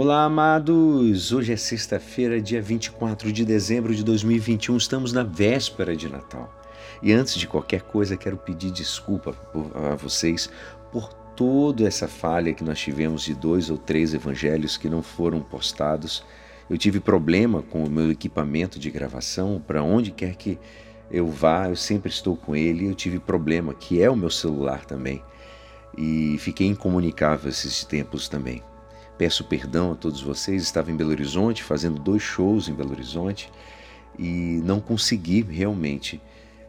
Olá, amados! Hoje é sexta-feira, dia 24 de dezembro de 2021, estamos na véspera de Natal. E antes de qualquer coisa, quero pedir desculpa a vocês por toda essa falha que nós tivemos de dois ou três evangelhos que não foram postados. Eu tive problema com o meu equipamento de gravação, para onde quer que eu vá, eu sempre estou com ele. Eu tive problema, que é o meu celular também, e fiquei incomunicável esses tempos também. Peço perdão a todos vocês. Estava em Belo Horizonte, fazendo dois shows em Belo Horizonte e não consegui realmente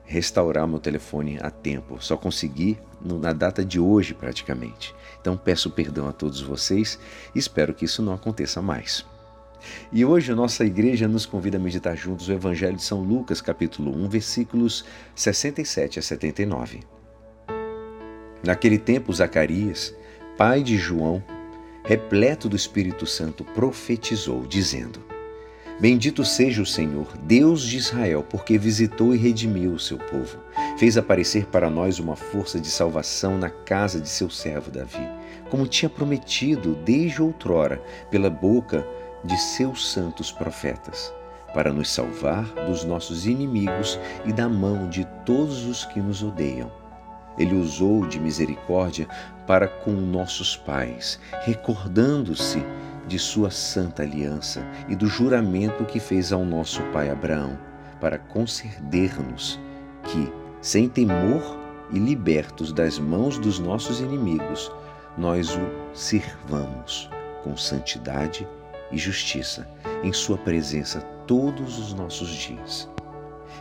restaurar meu telefone a tempo. Só consegui na data de hoje, praticamente. Então peço perdão a todos vocês e espero que isso não aconteça mais. E hoje nossa igreja nos convida a meditar juntos o Evangelho de São Lucas, capítulo 1, versículos 67 a 79. Naquele tempo, Zacarias, pai de João, repleto do Espírito Santo, profetizou, dizendo: Bendito seja o Senhor, Deus de Israel, porque visitou e redimiu o seu povo. Fez aparecer para nós uma força de salvação na casa de seu servo Davi, como tinha prometido desde outrora pela boca de seus santos profetas, para nos salvar dos nossos inimigos e da mão de todos os que nos odeiam ele usou de misericórdia para com nossos pais, recordando-se de sua santa aliança e do juramento que fez ao nosso pai Abraão, para conceder-nos que, sem temor e libertos das mãos dos nossos inimigos, nós o sirvamos com santidade e justiça em Sua presença todos os nossos dias.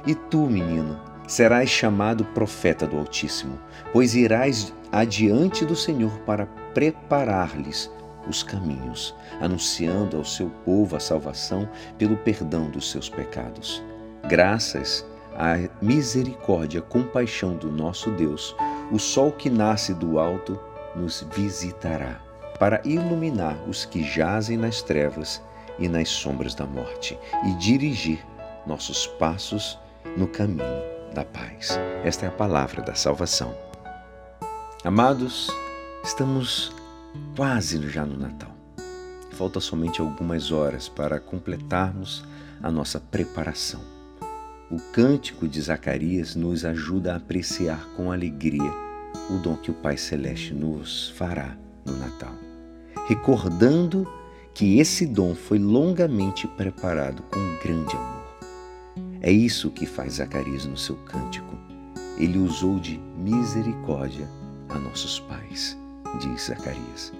E tu, menino, serás chamado profeta do Altíssimo, pois irás adiante do Senhor para preparar-lhes os caminhos, anunciando ao seu povo a salvação pelo perdão dos seus pecados. Graças à misericórdia, compaixão do nosso Deus, o sol que nasce do alto nos visitará, para iluminar os que jazem nas trevas e nas sombras da morte, e dirigir nossos passos no caminho da paz. Esta é a palavra da salvação. Amados, estamos quase já no Natal. Falta somente algumas horas para completarmos a nossa preparação. O cântico de Zacarias nos ajuda a apreciar com alegria o dom que o Pai Celeste nos fará no Natal, recordando que esse dom foi longamente preparado com grande amor. É isso que faz Zacarias no seu cântico. Ele usou de misericórdia a nossos pais, diz Zacarias.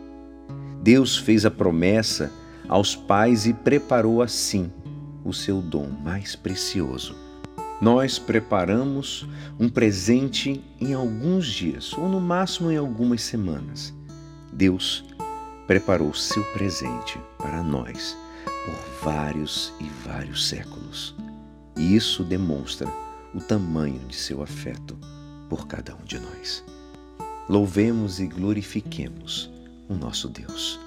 Deus fez a promessa aos pais e preparou assim o seu dom mais precioso. Nós preparamos um presente em alguns dias, ou no máximo em algumas semanas. Deus preparou seu presente para nós por vários e vários séculos. E isso demonstra o tamanho de seu afeto por cada um de nós. Louvemos e glorifiquemos o nosso Deus.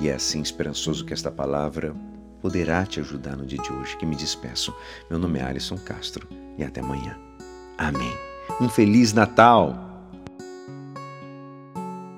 E é assim esperançoso que esta palavra poderá te ajudar no dia de hoje que me despeço. Meu nome é Alisson Castro e até amanhã. Amém. Um feliz Natal!